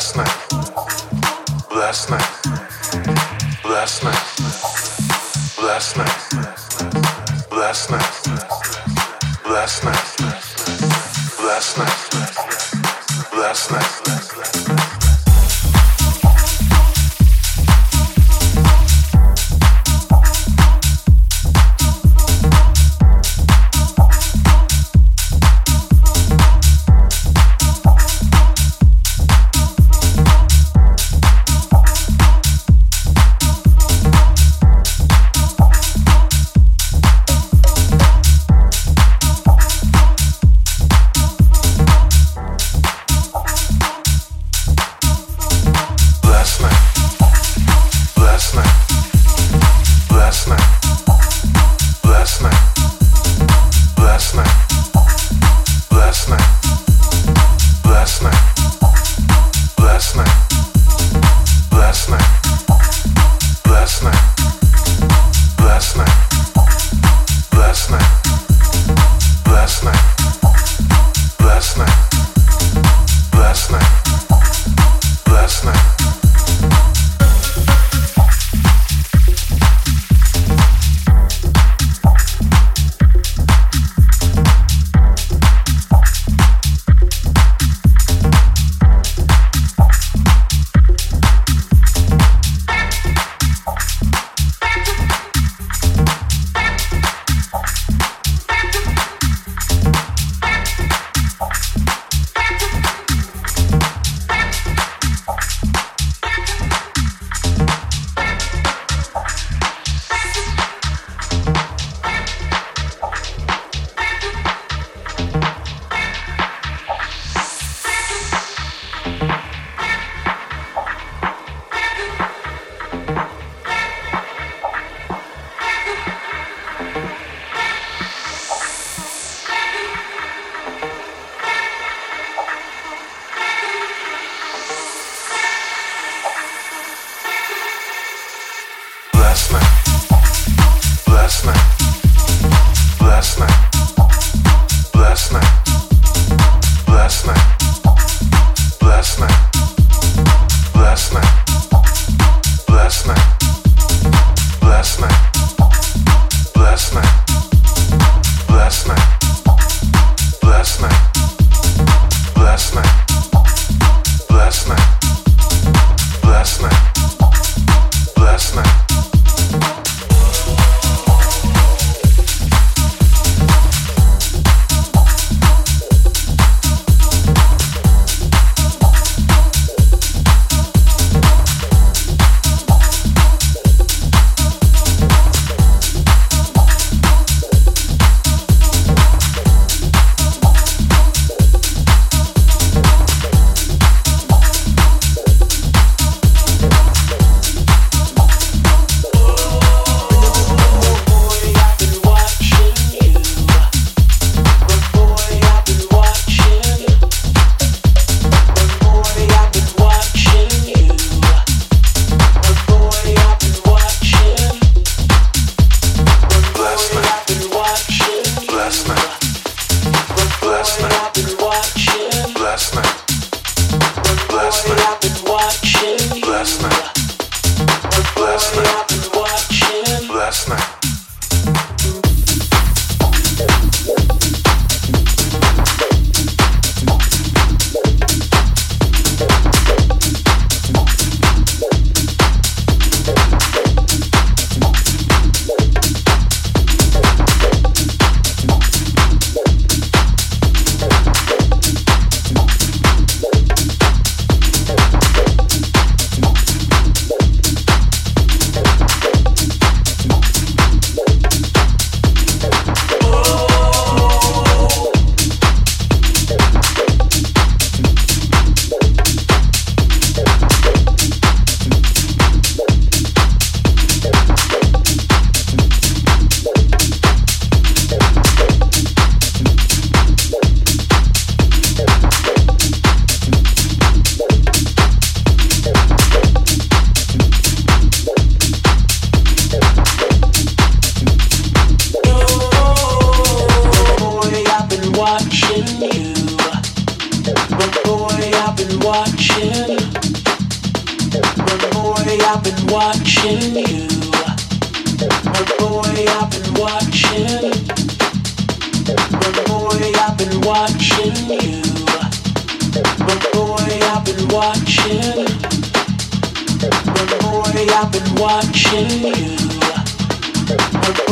Last night. Last night. Last night. Last night. Last night. Last night. Last night. Last night.